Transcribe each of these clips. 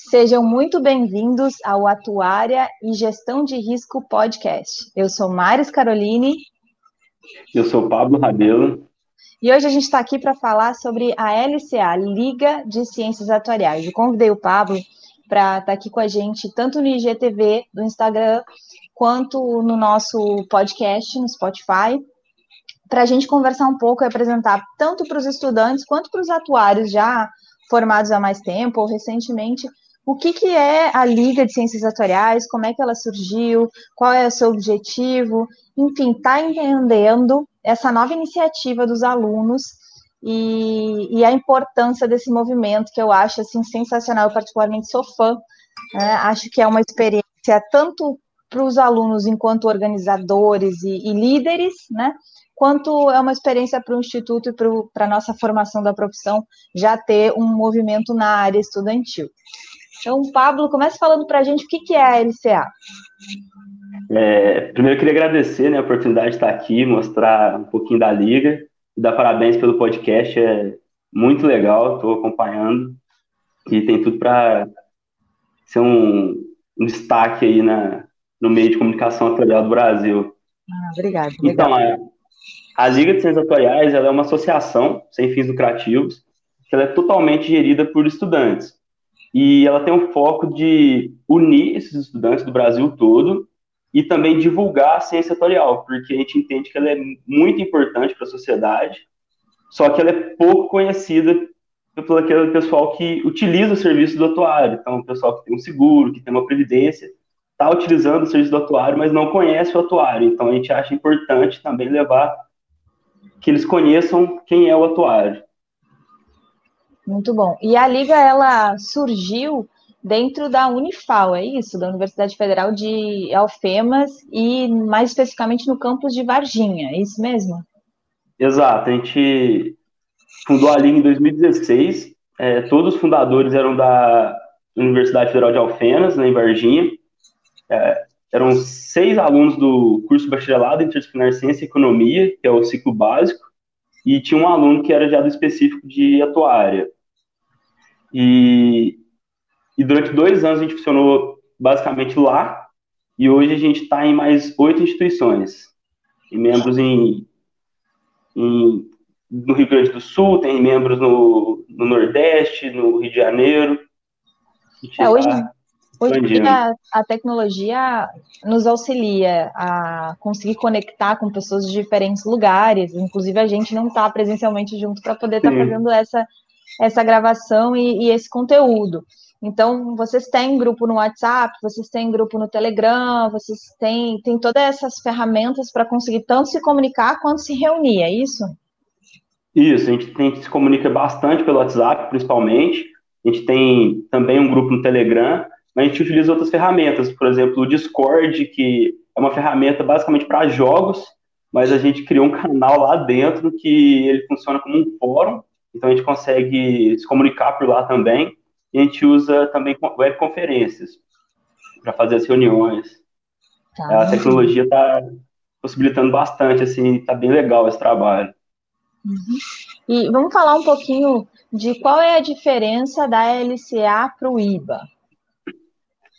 Sejam muito bem-vindos ao Atuária e Gestão de Risco Podcast. Eu sou Maris Caroline. Eu sou Pablo Rabelo. E hoje a gente está aqui para falar sobre a LCA, Liga de Ciências Atuariais. Eu convidei o Pablo para estar tá aqui com a gente, tanto no IGTV, do Instagram, quanto no nosso podcast, no Spotify, para a gente conversar um pouco e apresentar tanto para os estudantes quanto para os atuários já formados há mais tempo ou recentemente o que, que é a Liga de Ciências Atuariais, como é que ela surgiu, qual é o seu objetivo, enfim, está entendendo essa nova iniciativa dos alunos e, e, a importância desse movimento, que eu acho assim, sensacional, eu particularmente sou fã, né? acho que é uma experiência tanto para os alunos enquanto organizadores e, e líderes, né? quanto é uma experiência para o Instituto e para a nossa formação da profissão já ter um movimento na área estudantil. Então, Pablo, comece falando para a gente o que, que é a LCA. É, primeiro, eu queria agradecer né, a oportunidade de estar aqui, mostrar um pouquinho da Liga, e dar parabéns pelo podcast, é muito legal, estou acompanhando, e tem tudo para ser um, um, destaque aí na, no meio de comunicação atuarial do Brasil. Ah, obrigado. Então, a, a Liga de Ciências Atuariais é uma associação sem fins lucrativos, que ela é totalmente gerida por estudantes e ela tem o foco de unir esses estudantes do Brasil todo e também divulgar a ciência atuarial, porque a gente entende que ela é muito importante para a sociedade, só que ela é pouco conhecida pelo aquele pessoal que utiliza o serviço do atuário. Então, o pessoal que tem um seguro, que tem uma previdência, está utilizando o serviço do atuário, mas não conhece o atuário. Então, a gente acha importante também levar que eles conheçam quem é o atuário. Muito bom. E a liga ela surgiu dentro da Unifal, é isso, da Universidade Federal de Alfemas e mais especificamente no campus de Varginha, é isso mesmo? Exato. A gente fundou a liga em 2016. É, todos os fundadores eram da Universidade Federal de Alfenas, né, em Varginha. É, eram seis alunos do curso bacharelado em interdisciplinar ciência e economia, que é o ciclo básico, e tinha um aluno que era já do específico de atuária. E, e durante dois anos a gente funcionou basicamente lá, e hoje a gente está em mais oito instituições, tem membros em, em, no Rio Grande do Sul, tem membros no, no Nordeste, no Rio de Janeiro. É, hoje, tá hoje a, a tecnologia nos auxilia a conseguir conectar com pessoas de diferentes lugares, inclusive a gente não está presencialmente junto para poder estar tá fazendo essa essa gravação e, e esse conteúdo. Então, vocês têm grupo no WhatsApp, vocês têm grupo no Telegram, vocês têm, têm todas essas ferramentas para conseguir tanto se comunicar quanto se reunir, é isso? Isso, a gente tem se comunica bastante pelo WhatsApp, principalmente. A gente tem também um grupo no Telegram, mas a gente utiliza outras ferramentas, por exemplo, o Discord, que é uma ferramenta basicamente para jogos, mas a gente criou um canal lá dentro que ele funciona como um fórum então a gente consegue se comunicar por lá também. E a gente usa também webconferências para fazer as reuniões. Tá. A tecnologia está possibilitando bastante, assim, está bem legal esse trabalho. Uhum. E vamos falar um pouquinho de qual é a diferença da LCA para o IBA.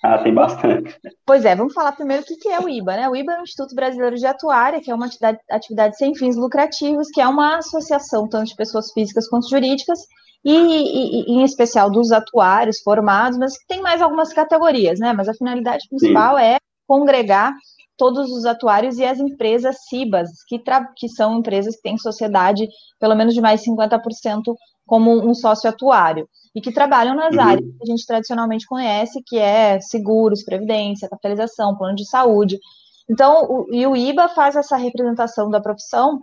Ah, tem bastante. Pois é, vamos falar primeiro o que é o IBA, né? O IBA é o Instituto Brasileiro de Atuária, que é uma atividade, sem fins lucrativos, que é uma associação tanto de pessoas físicas quanto jurídicas, e, e, e em especial dos atuários formados, mas que tem mais algumas categorias, né? Mas a finalidade principal Sim. é congregar todos os atuários e as empresas CIBAs, que, que são empresas que têm sociedade pelo menos de mais 50% como um sócio atuário e que trabalham nas uhum. áreas que a gente tradicionalmente conhece, que é seguros, previdência, capitalização, plano de saúde. Então, o, e o IBA faz essa representação da profissão.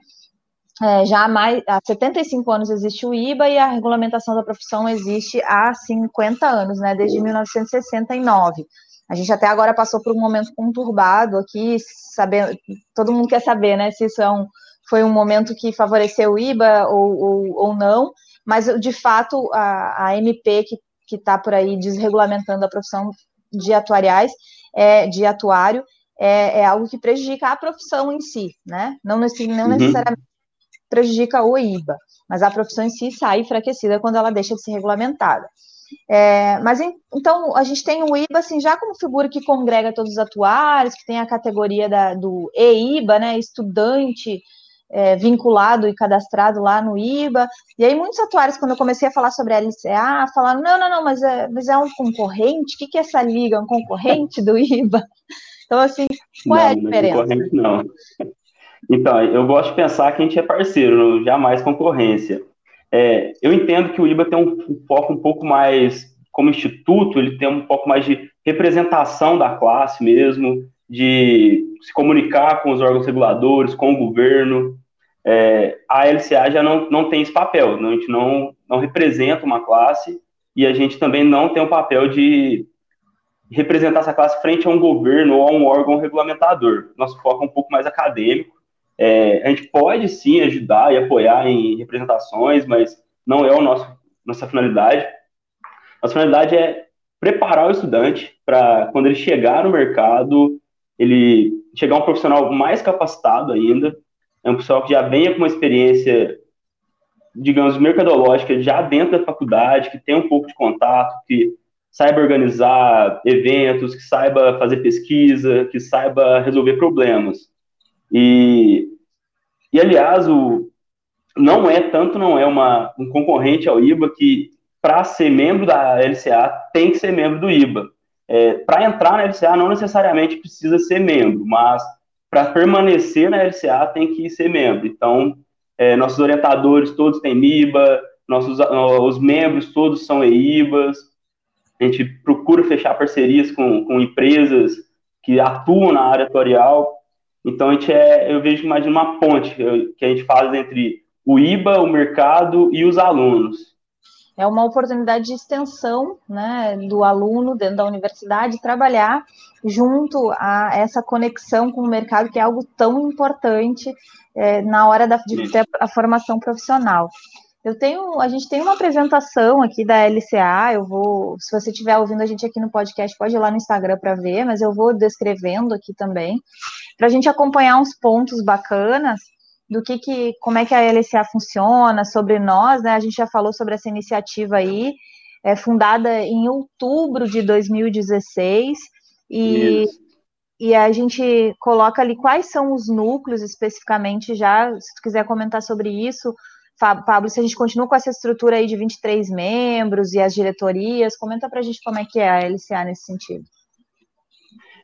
É, já há, mais, há 75 anos existe o IBA e a regulamentação da profissão existe há 50 anos, né, desde 1969. A gente até agora passou por um momento conturbado aqui, sabendo, todo mundo quer saber, né, se isso é um, foi um momento que favoreceu o IBA ou, ou, ou não, mas de fato a, a MP que está por aí desregulamentando a profissão de atuariais, é, de atuário, é, é, algo que prejudica a profissão em si, né? Não, não uhum. necessariamente prejudica o IBA, mas a profissão em si sai enfraquecida quando ela deixa de ser regulamentada. É, mas então a gente tem o IBA assim, já como figura que congrega todos os atuários, que tem a categoria da, do EIBA, né, estudante é, vinculado e cadastrado lá no IBA. E aí muitos atuários, quando eu comecei a falar sobre a LCA, falaram, não, não, não, mas é, mas é um concorrente? O que, que é essa liga? Um concorrente do IBA? Então, assim, qual não, é a diferença? Não é concorrente, não. Então, eu gosto de pensar que a gente é parceiro, jamais concorrência. É, eu entendo que o IBA tem um foco um pouco mais, como instituto, ele tem um pouco mais de representação da classe mesmo, de se comunicar com os órgãos reguladores, com o governo. É, a LCA já não, não tem esse papel, não, a gente não, não representa uma classe e a gente também não tem o papel de representar essa classe frente a um governo ou a um órgão regulamentador. Nosso foco é um pouco mais acadêmico. É, a gente pode sim ajudar e apoiar em representações, mas não é nosso nossa finalidade. Nossa finalidade é preparar o estudante para quando ele chegar no mercado ele chegar um profissional mais capacitado ainda, é um profissional que já venha com uma experiência, digamos, mercadológica já dentro da faculdade, que tem um pouco de contato, que saiba organizar eventos, que saiba fazer pesquisa, que saiba resolver problemas. E, e aliás, o, não é, tanto não é uma, um concorrente ao IBA que, para ser membro da LCA, tem que ser membro do IBA. É, para entrar na LCA não necessariamente precisa ser membro, mas para permanecer na LCA tem que ser membro. Então, é, nossos orientadores todos têm MIBA, nossos os membros todos são EIBAs. A gente procura fechar parcerias com, com empresas que atuam na área tutorial. Então, a gente é, eu vejo mais uma ponte que a gente faz entre o IBA, o mercado e os alunos é uma oportunidade de extensão né, do aluno dentro da universidade trabalhar junto a essa conexão com o mercado, que é algo tão importante é, na hora da, de ter a formação profissional. Eu tenho, a gente tem uma apresentação aqui da LCA, eu vou, se você estiver ouvindo a gente aqui no podcast, pode ir lá no Instagram para ver, mas eu vou descrevendo aqui também, para a gente acompanhar uns pontos bacanas do que, que como é que a LCA funciona, sobre nós, né? A gente já falou sobre essa iniciativa aí, é fundada em outubro de 2016 e e a gente coloca ali quais são os núcleos especificamente já, se tu quiser comentar sobre isso, Pablo, se a gente continua com essa estrutura aí de 23 membros e as diretorias, comenta para a gente como é que é a LCA nesse sentido.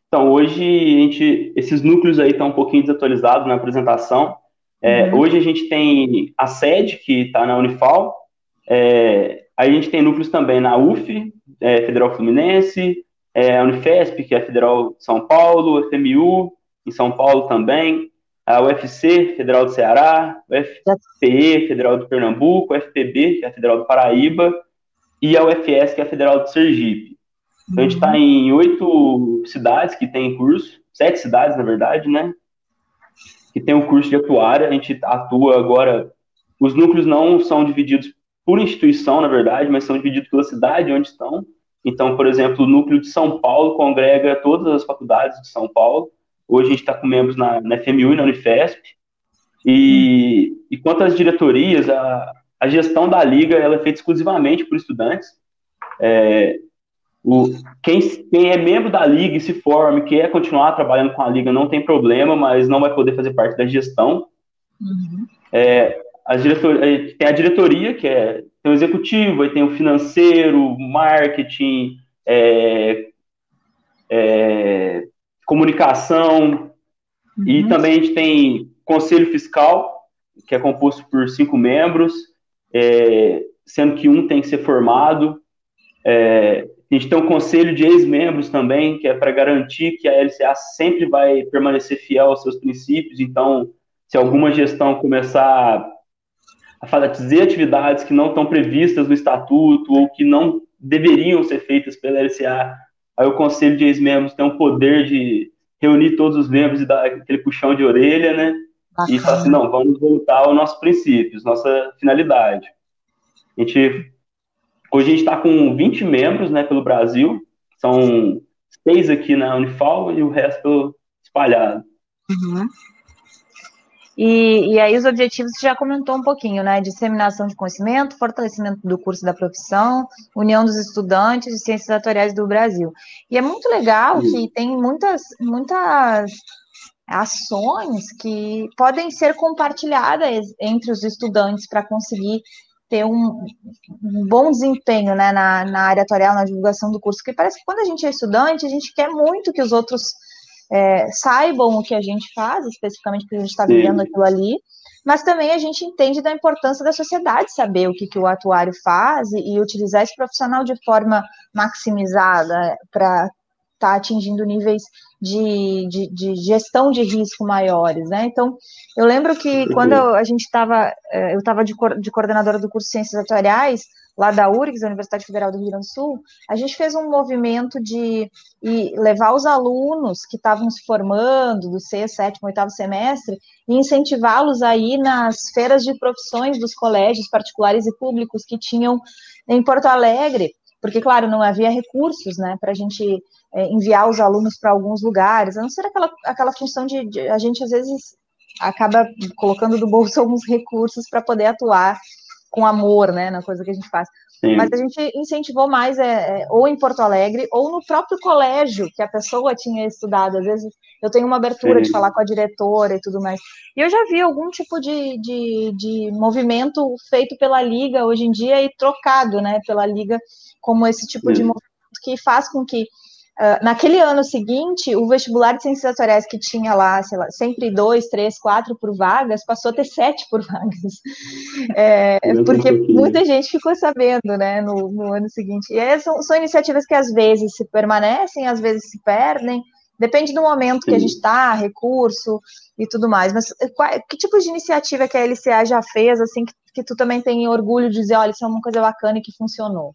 Então, hoje, a gente, esses núcleos aí estão um pouquinho desatualizados na apresentação, é, uhum. Hoje a gente tem a sede, que está na Unifal, é, a gente tem núcleos também na UF, é, Federal Fluminense, é, a Unifesp, que é a Federal de São Paulo, FMU, em São Paulo também, a UFC, Federal do Ceará, o FPE, Federal de Pernambuco, a FPB, que é a Federal do Paraíba, e a UFS, que é a Federal de Sergipe. Então, a gente está uhum. em oito cidades que tem curso, sete cidades, na verdade, né? que tem o curso de atuária, a gente atua agora, os núcleos não são divididos por instituição, na verdade, mas são divididos pela cidade onde estão. Então, por exemplo, o núcleo de São Paulo congrega todas as faculdades de São Paulo. Hoje a gente está com membros na, na, FMU e na Unifesp. E, e quanto às diretorias, a, a gestão da liga ela é feita exclusivamente por estudantes. É, o, quem, quem é membro da liga e se forme, quer continuar trabalhando com a liga, não tem problema, mas não vai poder fazer parte da gestão. Uhum. É, a diretoria, tem a diretoria, que é tem o executivo, aí tem o financeiro, marketing, é, é, comunicação, uhum. e também a gente tem conselho fiscal, que é composto por cinco membros, é, sendo que um tem que ser formado. É, a gente tem um conselho de ex-membros também, que é para garantir que a LCA sempre vai permanecer fiel aos seus princípios. Então, se alguma gestão começar a fazer atividades que não estão previstas no estatuto ou que não deveriam ser feitas pela LCA, aí o conselho de ex-membros tem o poder de reunir todos os membros e dar aquele puxão de orelha, né? Bacana. E falar assim, não, vamos voltar aos nossos princípios, nossa finalidade. A gente Hoje a gente está com 20 membros né, pelo Brasil, são seis aqui na Unifal e o resto espalhado. Uhum. E, e aí os objetivos você já comentou um pouquinho, né? Disseminação de conhecimento, fortalecimento do curso da profissão, união dos estudantes de ciências atuariais do Brasil. E é muito legal que tem muitas, muitas ações que podem ser compartilhadas entre os estudantes para conseguir ter um, um, bom desempenho né, na, na área atuarial, na divulgação do curso, porque parece que quando a gente é estudante, a gente quer muito que os outros é, saibam o que a gente faz, especificamente porque a gente está vivendo aquilo ali, mas também a gente entende da importância da sociedade saber o que, que o atuário faz e, e utilizar esse profissional de forma maximizada para estar tá atingindo níveis de, de, de, gestão de risco maiores, né? Então, eu lembro que quando a gente estava, é, eu estava de, de coordenadora do curso de Ciências Atuariais, lá da URGS, da Universidade Federal do Rio Grande do Sul, a gente fez um movimento de levar os alunos que estavam se formando do sexto, sétimo, oitavo semestre e incentivá-los a ir nas feiras de profissões dos colégios particulares e públicos que tinham em Porto Alegre, porque, claro, não havia recursos, né, para a gente é, enviar os alunos para alguns lugares, a não ser aquela, aquela função de, de a gente, às vezes, acaba colocando do bolso alguns recursos para poder atuar com amor, né, na coisa que a gente faz. Sim. Mas a gente incentivou mais, é, é, ou em Porto Alegre, ou no próprio colégio que a pessoa tinha estudado. Às vezes eu tenho uma abertura Sim. de falar com a diretora e tudo mais. E eu já vi algum tipo de, de, de movimento feito pela Liga hoje em dia e trocado, né, pela Liga, como esse tipo Sim. de movimento que faz com que Uh, naquele ano seguinte, o vestibular de ciências atuariais que tinha lá, sei lá, sempre dois, três, quatro por vagas, passou a ter sete por vagas. É, porque muita gente ficou sabendo, né, no, no ano seguinte. E aí são, são, iniciativas que às vezes se permanecem, às vezes se perdem, depende do momento Sim. que a gente está, recurso e tudo mais. Mas eh, qual, que tipo de iniciativa que a LCA já fez, assim, que, que tu também tem orgulho de dizer, olha, isso é uma coisa bacana e que funcionou?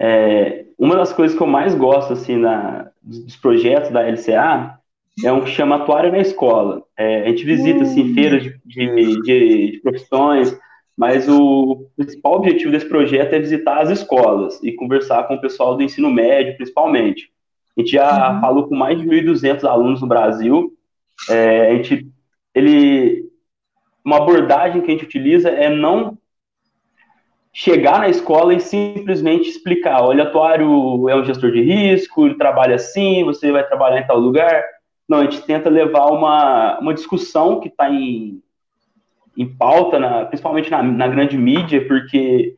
É, uma das coisas que eu mais gosto assim na, dos projetos da LCA é um que chama Atuário na Escola. É, a gente visita assim, hum. feiras de, de, de, de, profissões, mas o principal objetivo desse projeto é visitar as escolas e conversar com o pessoal do ensino médio, principalmente. A gente já uhum. falou com mais de 1.200 alunos no Brasil. É, a gente, ele, uma abordagem que a gente utiliza é não chegar na escola e simplesmente explicar: olha, o atuário é um gestor de risco, ele trabalha assim, você vai trabalhar em tal lugar. Não, a gente tenta levar uma, uma discussão que está em, em pauta, na, principalmente na, na, grande mídia, porque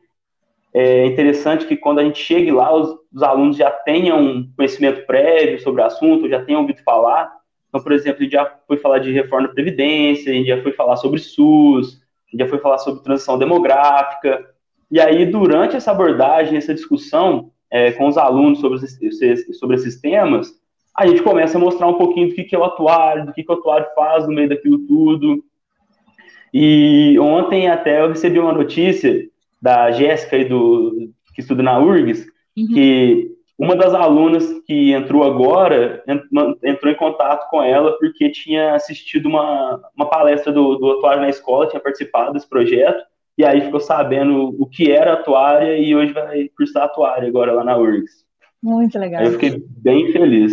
é interessante que quando a gente chegue lá, os, os alunos já tenham conhecimento prévio sobre o assunto, já tenham ouvido falar. Então, por exemplo, a gente já foi falar de reforma da Previdência, a gente já foi falar sobre SUS, a gente já foi falar sobre transição demográfica, e aí, durante essa abordagem, essa discussão é, com os alunos sobre esses, sobre esses temas, a gente começa a mostrar um pouquinho do que, que é o atuário, do que, que o atuário faz no meio daquilo tudo. E ontem até eu recebi uma notícia da Jéssica, do, que estuda na URGS, uhum. que uma das alunas que entrou agora entrou em contato com ela porque tinha assistido uma, uma palestra do, do atuário na escola, tinha participado desse projeto, e aí ficou sabendo o que era atuária e hoje vai cursar atuária agora lá na URGS. Muito legal. Aí eu fiquei bem feliz.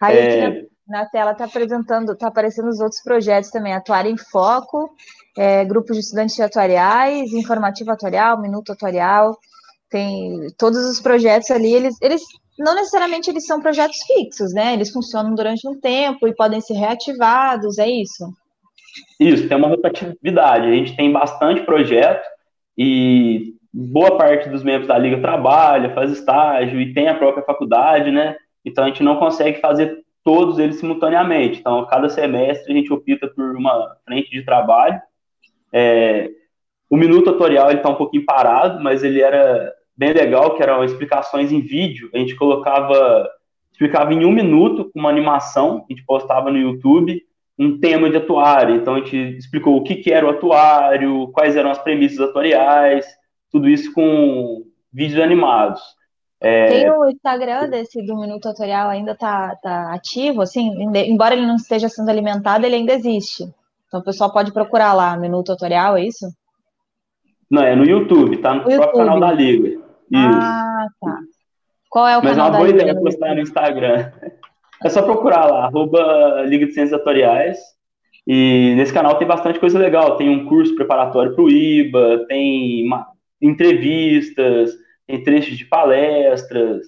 Aí é... na tela está apresentando, está aparecendo os outros projetos também, Atuária em Foco, é, grupos de estudantes atuariais, informativo atuarial, minuto atuarial, tem todos os projetos ali, eles, eles não necessariamente eles são projetos fixos, né? Eles funcionam durante um tempo e podem ser reativados, é isso? Isso, tem uma rotatividade. A gente tem bastante projeto e boa parte dos membros da liga trabalha, faz estágio e tem a própria faculdade, né? Então a gente não consegue fazer todos eles simultaneamente. Então, cada semestre a gente opta por uma frente de trabalho. É, o minuto tutorial ele está um pouquinho parado, mas ele era bem legal, que eram explicações em vídeo. A gente colocava, explicava em um minuto com uma animação, a gente postava no YouTube um tema de atuário. Então a gente explicou o que, que era o atuário, quais eram as premissas atuariais, tudo isso com vídeos animados. É... Tem o Instagram desse do Minuto Atuarial ainda tá, tá ativo, assim, embora ele não esteja sendo alimentado, ele ainda existe. Então o pessoal pode procurar lá, Minuto Atuarial, é isso? Não, é no YouTube, tá no, próprio canal da Liga. Isso. Ah, tá. Qual é o Mas canal Liga? Mas é uma boa ideia postar no Instagram. É só procurar lá, arroba Liga de Ciências Atoriais, E nesse canal tem bastante coisa legal. Tem um curso preparatório para o IBA, tem uma, entrevistas, tem trechos de palestras.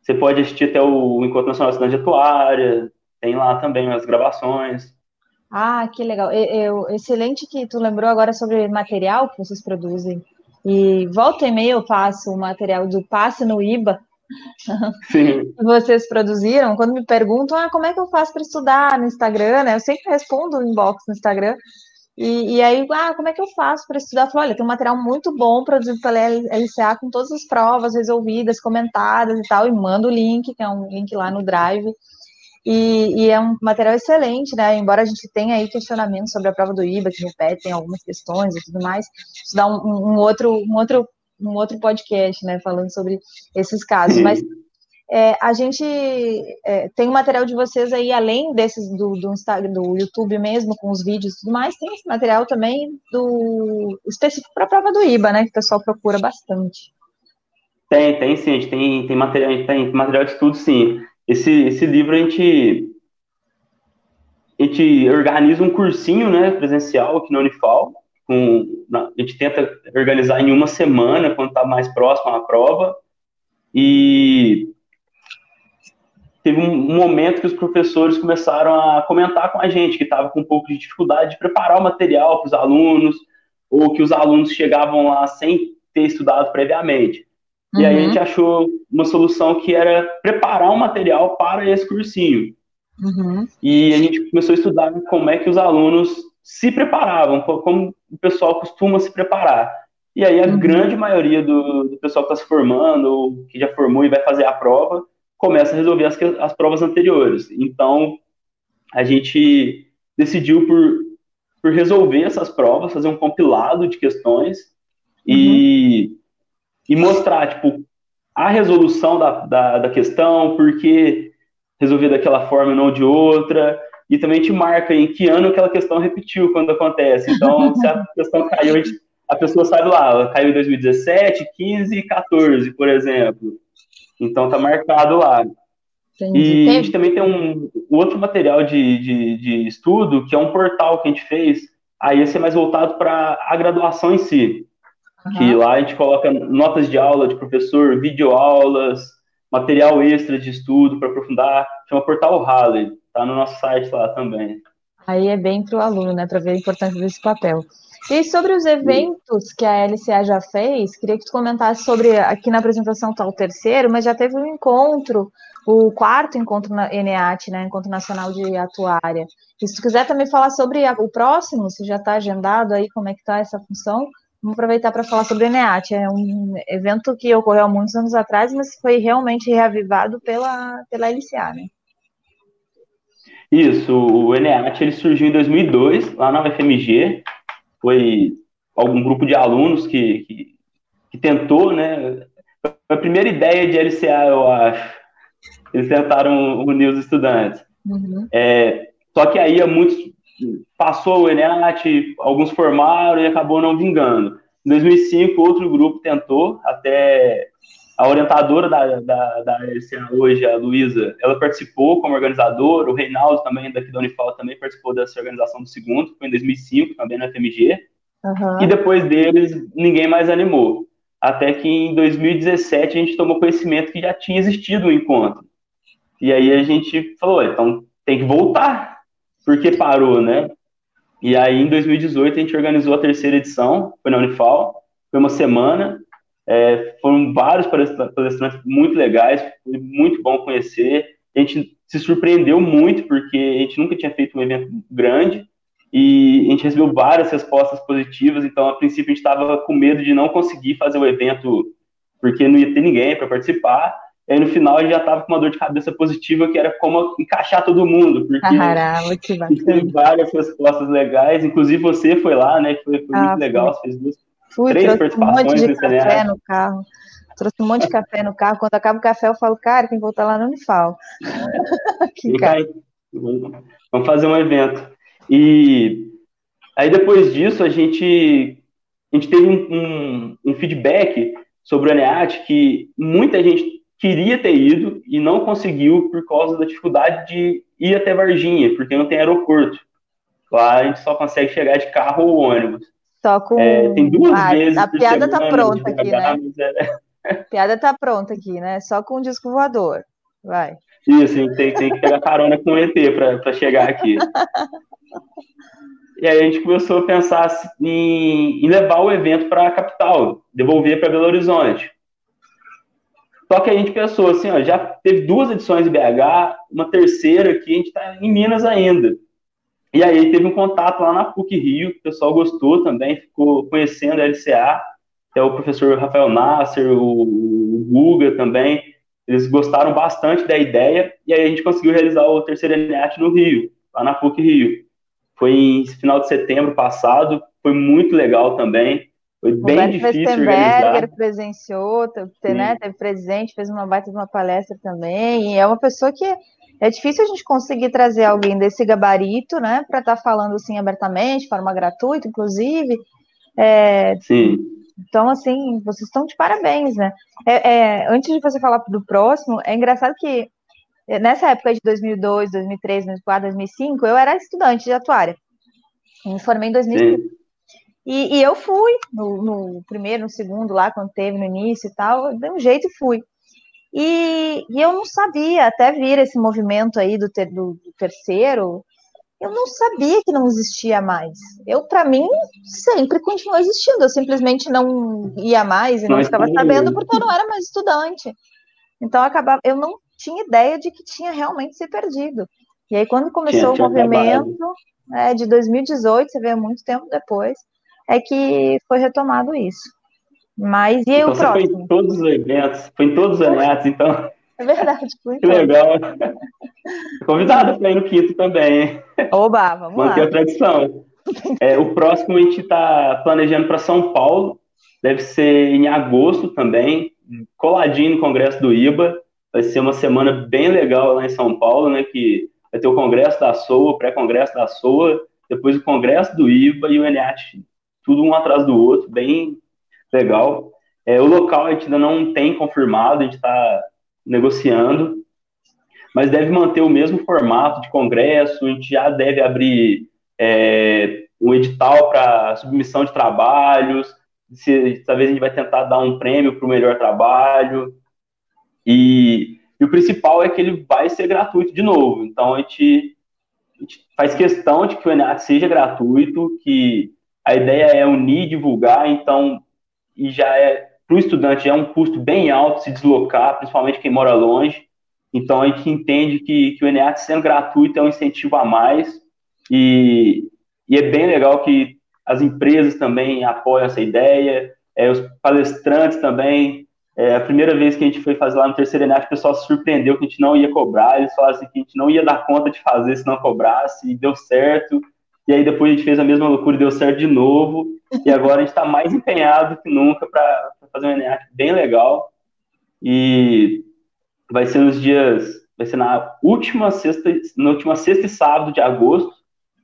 Você pode assistir até o Encontro Nacional de Cidade Atuária, tem lá também as gravações. Ah, que legal. Eu, excelente que tu lembrou agora sobre material que vocês produzem. E volta e meia eu passo o material do Passe no IBA, Sim. vocês produziram, quando me perguntam, ah, como é que eu faço para estudar no Instagram, né? Eu sempre respondo o inbox no Instagram. E, e aí, ah, como é que eu faço para estudar? Eu falo, olha, tem um material muito bom produzido pela LCA com todas as provas resolvidas, comentadas e tal, e manda o link, que é um link lá no Drive. E, e, é um material excelente, né? Embora a gente tenha aí questionamentos sobre a prova do IBA, que repetem algumas questões e tudo mais, isso dá um, um outro, um outro um outro podcast, né, falando sobre esses casos. Mas é, a gente é, tem o material de vocês aí, além desses do, do, Instagram, do YouTube mesmo, com os vídeos e tudo mais, tem esse material também do específico para a prova do IBA, né, que o pessoal procura bastante. Tem, tem sim, a gente tem, tem, material, tem material de estudo, sim. Esse, esse livro a gente, a gente organiza um cursinho, né, presencial aqui na Unifal, com, a gente tenta organizar em uma semana, quando está mais próximo à prova, e teve um, um, momento que os professores começaram a comentar com a gente que estava com um pouco de dificuldade de preparar o material para os alunos, ou que os alunos chegavam lá sem ter estudado previamente. Uhum. E aí a uhum. gente achou uma solução que era preparar um material para esse cursinho. Uhum. E a gente começou a estudar como é que os alunos se preparavam, como o pessoal costuma se preparar. E aí a uhum. grande maioria do, do pessoal que está se formando, ou que já formou e vai fazer a prova, começa a resolver as, as provas anteriores. Então, a gente decidiu por, por resolver essas provas, fazer um compilado de questões e, uhum. e mostrar, tipo, a resolução da, da, da questão, por que resolver daquela forma e não de outra, e também te marca em que ano aquela questão repetiu quando acontece. Então, se a questão caiu, a pessoa sabe lá, ela caiu em 2017, 15 e 14, por exemplo. Então, tá marcado lá. Entendi. E a gente também tem um, um outro material de, de, de, estudo, que é um portal que a gente fez, aí esse é mais voltado para a graduação em si. Uhum. Que lá a gente coloca notas de aula de professor, videoaulas, material extra de estudo para aprofundar, chama Portal Halley. Tá no nosso site lá também. Aí é bem para o aluno, né, para ver a importância desse papel. E sobre os eventos que a LCA já fez, queria que tu comentasse sobre, aqui na apresentação está o terceiro, mas já teve um encontro, o quarto encontro na ENEAT, né, Encontro Nacional de Atuária. E se tu quiser também falar sobre o próximo, se já está agendado aí, como é que está essa função, vamos aproveitar para falar sobre o ENEAT. É um evento que ocorreu há muitos anos atrás, mas foi realmente reavivado pela, pela LCA, né? Isso, o ENEAT ele surgiu em 2002, lá na UFMG. Foi algum grupo de alunos que, que, que tentou, né? Foi a primeira ideia de LCA, eu acho. Eles tentaram unir os estudantes. Uhum. É, só que aí muitos passou o ENEAT, alguns formaram e acabou não vingando. Em 2005, outro grupo tentou, até a orientadora da, da, da LCA hoje, a Luísa, ela participou como organizadora, o Reinaldo também, daqui da Unifal, também participou dessa organização do segundo, foi em 2005, também na FMG, uhum. e depois deles, ninguém mais animou. Até que em 2017 a gente tomou conhecimento que já tinha existido um encontro. E aí a gente falou, então tem que voltar, porque parou, né? E aí em 2018 a gente organizou a terceira edição, foi na Unifal, foi uma semana, é, foram vários palestrantes muito legais, foi muito bom conhecer. A gente se surpreendeu muito, porque a gente nunca tinha feito um evento grande e a gente recebeu várias respostas positivas. Então, a princípio, a gente estava com medo de não conseguir fazer o evento porque não ia ter ninguém para participar. E aí, no final, a gente já estava com uma dor de cabeça positiva, que era como encaixar todo mundo, porque Caramba, que bacana. várias respostas legais. Inclusive, você foi lá, né? Foi, foi ah, muito legal, fez duas Fui, Três trouxe um monte de café no carro. Trouxe um monte de café no carro. Quando acaba o café, eu falo, cara, tem que voltar lá no Unifal. que cara. Vamos fazer um evento. E aí, depois disso, a gente, a gente teve um, um, um feedback sobre o ENEAT que muita gente queria ter ido e não conseguiu por causa da dificuldade de ir até Varginha, porque não tem aeroporto. Lá a gente só consegue chegar de carro ou ônibus. Só com. É, tem duas a, vezes. A piada tá pronta aqui, né? É... A piada tá pronta aqui, né? Só com o disco voador. Vai. Isso, tem, tem que pegar carona com o ET para chegar aqui. E aí a gente começou a pensar em, em levar o evento para a capital, devolver para Belo Horizonte. Só que a gente pensou assim, ó, já teve duas edições em BH, uma terceira aqui, a gente está em Minas ainda. E aí teve um contato lá na PUC Rio, o pessoal gostou também, ficou conhecendo a LCA, que é o professor Rafael Nasser, o, Guga também, eles gostaram bastante da ideia, e aí a gente conseguiu realizar o terceiro ENEAT no Rio, lá na PUC Rio. Foi em final de setembro passado, foi muito legal também, foi bem Roberto difícil organizar. presenciou, teve, né, teve presente, fez uma baita de uma palestra também, e é uma pessoa que é difícil a gente conseguir trazer alguém desse gabarito, né, para estar tá falando assim abertamente, de forma gratuita, inclusive. É, Sim. Então, assim, vocês estão de parabéns, né? É, é, antes de você falar do próximo, é engraçado que nessa época de 2002, 2003, 2004, 2005, eu era estudante de atuária. Me formei em 2005. E, e, eu fui no, no, primeiro, no segundo, lá, quando teve no início e tal, de um jeito e fui. E, e, eu não sabia, até vir esse movimento aí do, ter, do, do terceiro, eu não sabia que não existia mais. Eu, para mim, sempre continuou existindo. Eu simplesmente não ia mais e não ficava sabendo porque eu não era mais estudante. Então, eu acabava, eu não tinha ideia de que tinha realmente se perdido. E aí, quando começou tinha, o movimento é, de 2018, você vê muito tempo depois, é que foi retomado isso. Mas e aí então, o próximo? Foi em todos os eventos, foi em todos os eventos, então. É verdade. que legal. Convidada para ir no quinto também. Oba, vamos Manter lá. a tradição. É, o próximo a gente está planejando para São Paulo. Deve ser em agosto também, coladinho no Congresso do IBA. Vai ser uma semana bem legal lá em São Paulo, né? Que vai ter o Congresso da SOA, o pré-congresso da SOA, depois o Congresso do IBA e o ENEAT, tudo um atrás do outro, bem legal. É, o local a gente ainda não tem confirmado, a gente está negociando, mas deve manter o mesmo formato de congresso, a gente já deve abrir é, um edital para submissão de trabalhos, se, talvez a gente vai tentar dar um prêmio para o melhor trabalho, e, e, o principal é que ele vai ser gratuito de novo, então a gente, a gente faz questão de que o ENAT seja gratuito, que a ideia é unir e divulgar, então, e já é para o estudante é um custo bem alto se deslocar, principalmente quem mora longe. Então a gente entende que, que o ENEAC sendo gratuito é um incentivo a mais e, e é bem legal que as empresas também apoiam essa ideia, é, os palestrantes também. É, a primeira vez que a gente foi fazer lá no terceiro ENEAC, o pessoal se surpreendeu que a gente não ia cobrar, eles falaram assim, que a gente não ia dar conta de fazer se não cobrasse, e deu certo. E aí depois a gente fez a mesma loucura e deu certo de novo. E agora a gente está mais empenhado que nunca para fazer um ENEAC bem legal. E vai ser nos dias. Vai ser na última sexta, na última sexta e sábado de agosto.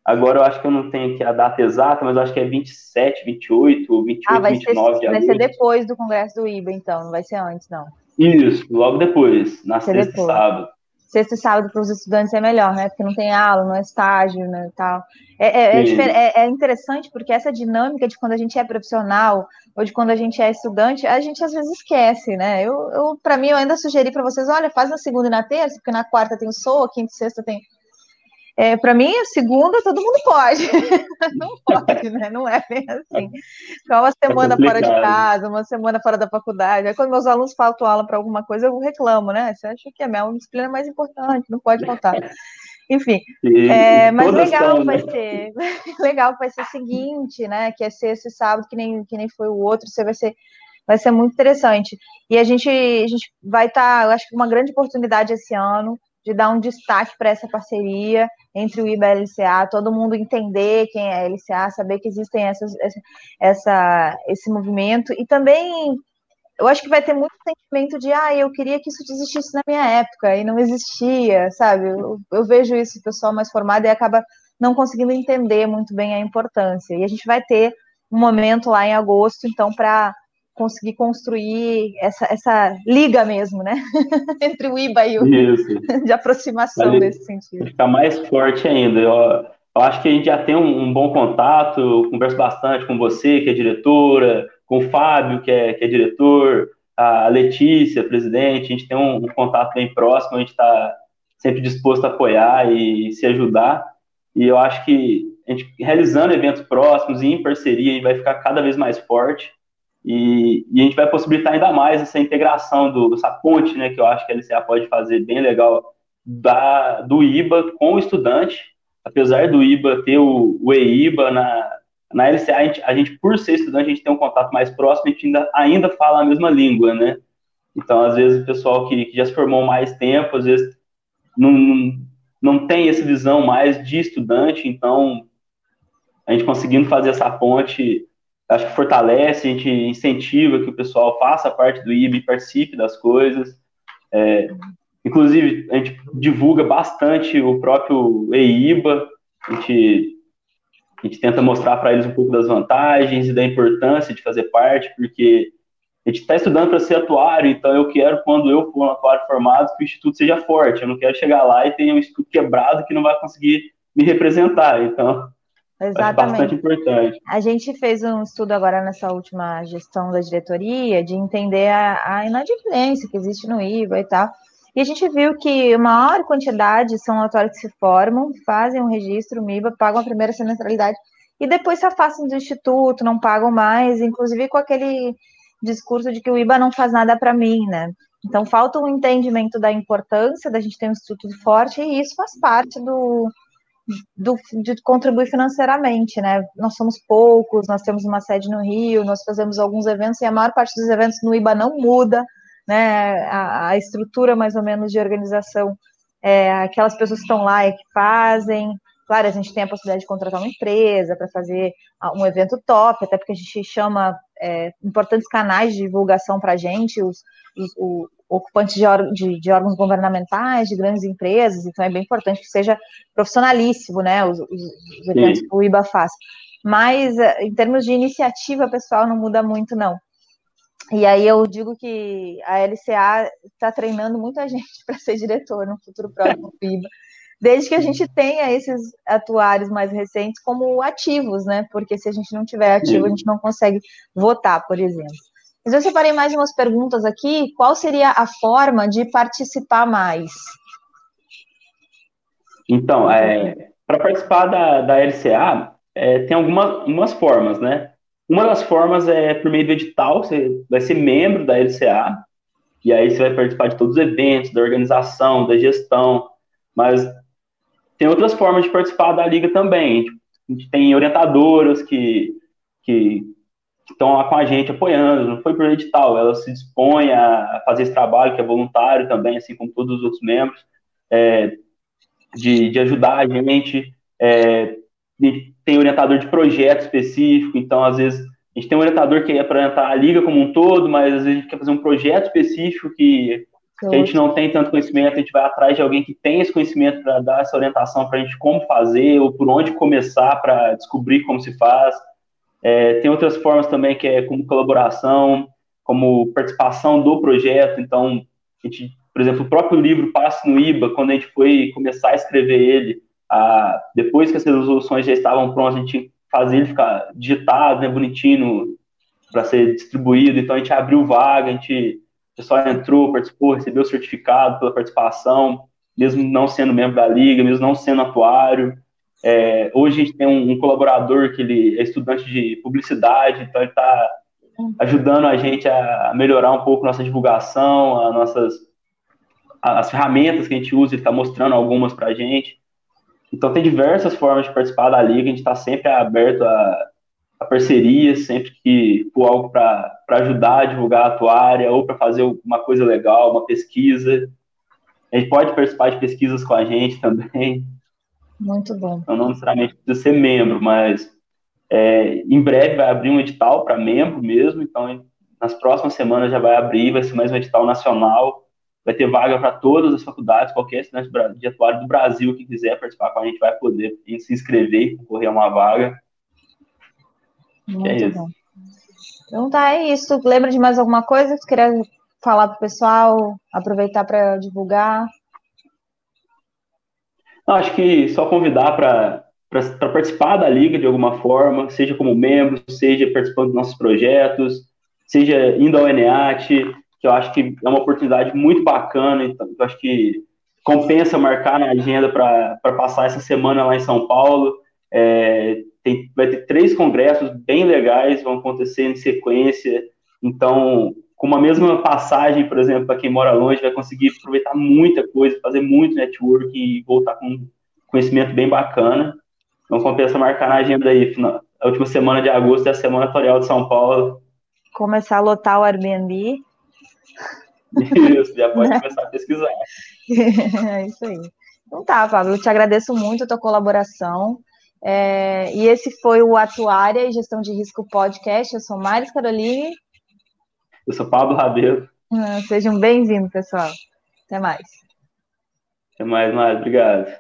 Agora eu acho que eu não tenho aqui a data exata, mas eu acho que é 27, 28, 28, ah, vai 29 ser, de agosto. Vai ser depois do congresso do IBA, então, não vai ser antes, não. Isso, logo depois, na sexta e sábado sexta e sábado para os estudantes é melhor, né? Porque não tem aula, não é estágio, né? Tal. É, é, é, é, interessante porque essa dinâmica de quando a gente é profissional ou de quando a gente é estudante, a gente às vezes esquece, né? Eu, eu para mim, eu ainda sugeri para vocês, olha, faz na segunda e na terça, porque na quarta tem o SOA, quinta e sexta tem é, para mim, a segunda todo mundo pode. não pode, né? Não é bem assim. Ficar uma semana é fora de casa, uma semana fora da faculdade. Aí quando meus alunos faltam aula para alguma coisa, eu reclamo, né? Você acha que a minha disciplina é mais importante, não pode faltar. Enfim, é, mas legal são, vai né? ser. legal vai ser o seguinte, né? Que é ser esse sábado, que nem, que nem foi o outro, você vai ser vai ser muito interessante. E a gente, a gente vai estar, tá, eu acho que uma grande oportunidade esse ano de dar um destaque para essa parceria entre o IBA e a LCA, todo mundo entender quem é a LCA, saber que existem essas, essa, esse movimento, e também eu acho que vai ter muito sentimento de, ah, eu queria que isso existisse na minha época, e não existia, sabe? Eu, eu vejo isso, o pessoal mais formado, e acaba não conseguindo entender muito bem a importância. E a gente vai ter um momento lá em agosto, então, para conseguir construir essa, essa liga mesmo, né? Entre o IBA e o Isso. de aproximação nesse sentido. Ficar mais forte ainda. Eu, eu acho que a gente já tem um, um bom contato, eu converso bastante com você, que é diretora, com o Fábio, que é, que é diretor, a Letícia, presidente, a gente tem um, um contato bem próximo, a gente está sempre disposto a apoiar e se ajudar. E eu acho que a gente realizando eventos próximos e em parceria, a gente vai ficar cada vez mais forte e, e a gente vai possibilitar ainda mais essa integração do, dessa ponte, né, que eu acho que a LCA pode fazer bem legal da, do IBA com o estudante, apesar do IBA ter o, o EIBA na, na LCA, a gente, a gente, por ser estudante, a gente tem um contato mais próximo, a gente ainda, ainda fala a mesma língua, né? Então, às vezes, o pessoal que, que já se formou mais tempo, às vezes, não, não, não tem essa visão mais de estudante, então, a gente conseguindo fazer essa ponte, acho que fortalece, a gente incentiva que o pessoal faça parte do IB, participe das coisas. É, inclusive, a gente divulga bastante o próprio EIBA, a gente a gente tenta mostrar para eles um pouco das vantagens e da importância de fazer parte, porque a gente está estudando para ser atuário, então eu quero, quando eu for um atuário formado, que o instituto seja forte. Eu não quero chegar lá e ter um instituto quebrado que não vai conseguir me representar. Então, Exatamente. bastante importante. A gente fez um estudo agora nessa última gestão da diretoria de entender a, a inadimplência que existe no IVA e tal. E a gente viu que a maior quantidade são atuários que se formam, fazem um registro MIBA, pagam a primeira semestralidade e depois se afastam do instituto, não pagam mais, inclusive com aquele discurso de que o IBA não faz nada para mim, né? Então falta um entendimento da importância da gente ter um instituto forte e isso faz parte do, do, de contribuir financeiramente, né? Nós somos poucos, nós temos uma sede no Rio, nós fazemos alguns eventos e a maior parte dos eventos no IBA não muda, né, a, a estrutura mais ou menos de organização, é, aquelas pessoas que estão lá e que fazem. Claro, a gente tem a possibilidade de contratar uma empresa para fazer um evento top, até porque a gente chama é, importantes canais de divulgação para a gente, os, os, os ocupantes de, de, de, órgãos governamentais, de grandes empresas, então é bem importante que seja profissionalíssimo, né, os, os eventos Sim. que o IBA faz. Mas, em termos de iniciativa pessoal, não muda muito, não. E aí eu digo que a LCA está treinando muita gente para ser diretor no futuro próximo FIBA, desde que a gente tenha esses atuários mais recentes como ativos, né? Porque se a gente não tiver ativo, a gente não consegue votar, por exemplo. Mas eu separei mais umas perguntas aqui. Qual seria a forma de participar mais? Então, é, para participar da, da LCA, é, tem algumas formas, né? Uma das formas é por meio do edital, você vai ser membro da LCA, e aí você vai participar de todos os eventos, da organização, da gestão, mas tem outras formas de participar da liga também. A gente tem orientadoras que, que estão lá com a gente apoiando, não foi por edital, ela se dispõe a fazer esse trabalho que é voluntário também, assim como todos os outros membros, é, de, de ajudar a gente. É, tem orientador de projeto específico, então às vezes a gente tem um orientador que é para orientar a liga como um todo, mas às vezes a gente quer fazer um projeto específico que, que a gente não tem tanto conhecimento, a gente vai atrás de alguém que tem esse conhecimento para dar essa orientação para a gente como fazer ou por onde começar para descobrir como se faz. É, tem outras formas também que é como colaboração, como participação do projeto, então a gente, por exemplo, o próprio livro Passe no IBA, quando a gente foi começar a escrever ele, a, depois que as resoluções já estavam prontas, a gente fazia ele ficar digitado, né, bonitinho, para ser distribuído. Então a gente abriu vaga, a gente, o pessoal entrou, participou, recebeu o certificado pela participação, mesmo não sendo membro da liga, mesmo não sendo atuário. É, hoje a gente tem um, um, colaborador que ele é estudante de publicidade, então ele está ajudando a gente a melhorar um pouco nossa divulgação, as nossas as ferramentas que a gente usa, ele está mostrando algumas para a gente. Então tem diversas formas de participar da liga, a gente está sempre aberto a, a parcerias, sempre que for algo para ajudar a divulgar a tua área ou para fazer uma coisa legal, uma pesquisa. A gente pode participar de pesquisas com a gente também. Muito bom. Então, não necessariamente precisa ser membro, mas é, em breve vai abrir um edital para membro mesmo, então nas próximas semanas já vai abrir, vai ser mais um edital nacional vai ter vaga para todas as faculdades, qualquer estudante de atuário do Brasil que quiser participar com a gente vai poder se inscrever e concorrer a uma vaga. Muito é isso. Bom. Então tá, é isso. Lembra de mais alguma coisa que você queria falar para o pessoal, aproveitar para divulgar? Não, acho que só convidar para participar da liga de alguma forma, seja como membro, seja participando dos nossos projetos, seja indo ao ENEAT, que eu acho que é uma oportunidade muito bacana, então eu acho que compensa marcar na agenda para passar essa semana lá em São Paulo. É, tem, vai ter três congressos bem legais, vão acontecer em sequência, então, com uma mesma passagem, por exemplo, para quem mora longe, vai conseguir aproveitar muita coisa, fazer muito network e voltar com conhecimento bem bacana. Então compensa marcar na agenda aí, a última semana de agosto é a Semana Tutorial de São Paulo. Começar a lotar o Airbnb. Isso, já pode começar a pesquisar. é isso aí. Então tá, Pablo, eu te agradeço muito a tua colaboração. É, e esse foi o Atuária e Gestão de Risco Podcast. Eu sou Maris Caroline. Eu sou Pablo Rabelo. Ah, sejam bem-vindos, pessoal. Até mais. Até mais, Mário. Obrigado.